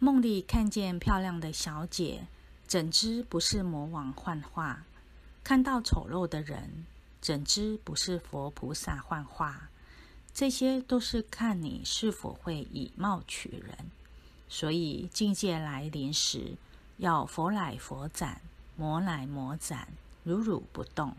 梦里看见漂亮的小姐，怎知不是魔王幻化？看到丑陋的人，怎知不是佛菩萨幻化？这些都是看你是否会以貌取人。所以境界来临时，要佛来佛斩，魔来魔斩，如如不动。